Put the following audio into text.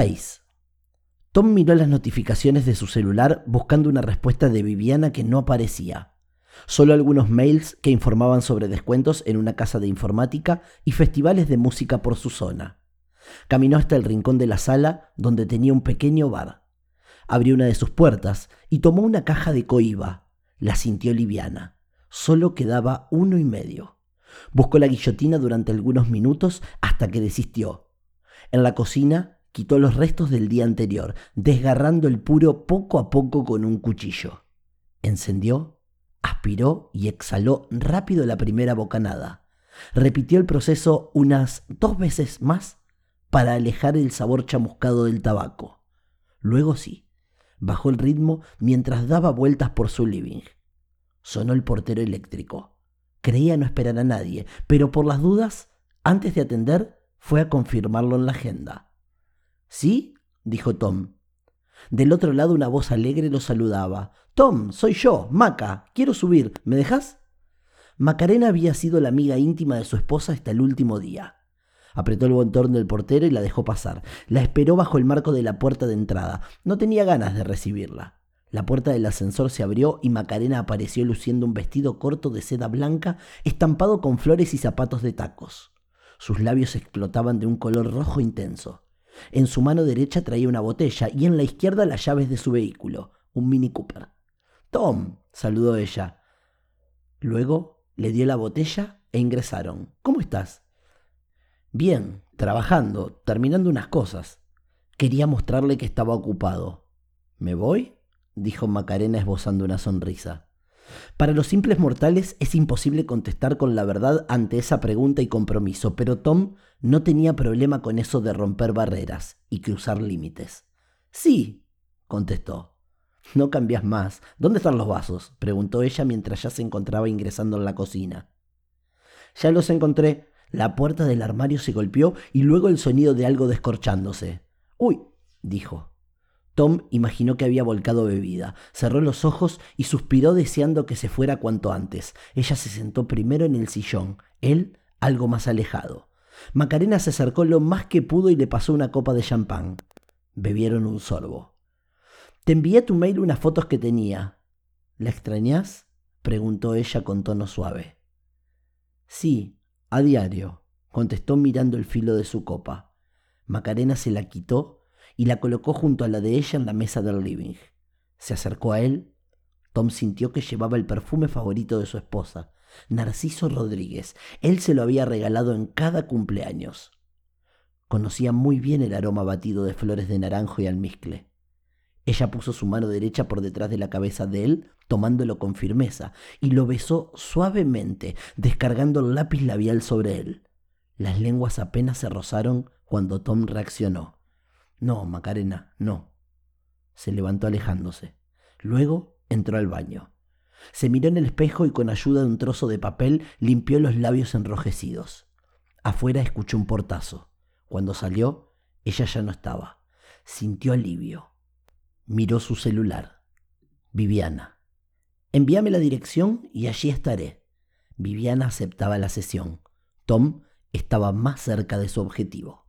6. Tom miró las notificaciones de su celular buscando una respuesta de Viviana que no aparecía. Solo algunos mails que informaban sobre descuentos en una casa de informática y festivales de música por su zona. Caminó hasta el rincón de la sala donde tenía un pequeño bar. Abrió una de sus puertas y tomó una caja de coiba. La sintió liviana. Solo quedaba uno y medio. Buscó la guillotina durante algunos minutos hasta que desistió. En la cocina quitó los restos del día anterior, desgarrando el puro poco a poco con un cuchillo. Encendió, aspiró y exhaló rápido la primera bocanada. Repitió el proceso unas dos veces más para alejar el sabor chamuscado del tabaco. Luego sí, bajó el ritmo mientras daba vueltas por su living. Sonó el portero eléctrico. Creía no esperar a nadie, pero por las dudas, antes de atender, fue a confirmarlo en la agenda. ¿Sí? dijo Tom. Del otro lado una voz alegre lo saludaba. Tom, soy yo, Maca. Quiero subir. ¿Me dejas? Macarena había sido la amiga íntima de su esposa hasta el último día. Apretó el botón del portero y la dejó pasar. La esperó bajo el marco de la puerta de entrada. No tenía ganas de recibirla. La puerta del ascensor se abrió y Macarena apareció luciendo un vestido corto de seda blanca estampado con flores y zapatos de tacos. Sus labios explotaban de un color rojo intenso. En su mano derecha traía una botella y en la izquierda las llaves de su vehículo, un Mini Cooper. Tom, saludó ella. Luego le dio la botella e ingresaron. ¿Cómo estás? Bien, trabajando, terminando unas cosas. Quería mostrarle que estaba ocupado. ¿Me voy? dijo Macarena esbozando una sonrisa. Para los simples mortales es imposible contestar con la verdad ante esa pregunta y compromiso, pero Tom no tenía problema con eso de romper barreras y cruzar límites. Sí, contestó. No cambias más. ¿Dónde están los vasos? preguntó ella mientras ya se encontraba ingresando en la cocina. Ya los encontré. La puerta del armario se golpeó y luego el sonido de algo descorchándose. Uy, dijo. Tom imaginó que había volcado bebida, cerró los ojos y suspiró deseando que se fuera cuanto antes. Ella se sentó primero en el sillón, él algo más alejado. Macarena se acercó lo más que pudo y le pasó una copa de champán. Bebieron un sorbo. Te envié a tu mail unas fotos que tenía. ¿La extrañas? preguntó ella con tono suave. Sí, a diario, contestó mirando el filo de su copa. Macarena se la quitó y la colocó junto a la de ella en la mesa del living. Se acercó a él. Tom sintió que llevaba el perfume favorito de su esposa, Narciso Rodríguez. Él se lo había regalado en cada cumpleaños. Conocía muy bien el aroma batido de flores de naranjo y almizcle. Ella puso su mano derecha por detrás de la cabeza de él, tomándolo con firmeza, y lo besó suavemente, descargando el lápiz labial sobre él. Las lenguas apenas se rozaron cuando Tom reaccionó. No, Macarena, no. Se levantó alejándose. Luego entró al baño. Se miró en el espejo y con ayuda de un trozo de papel limpió los labios enrojecidos. Afuera escuchó un portazo. Cuando salió, ella ya no estaba. Sintió alivio. Miró su celular. Viviana. Envíame la dirección y allí estaré. Viviana aceptaba la sesión. Tom estaba más cerca de su objetivo.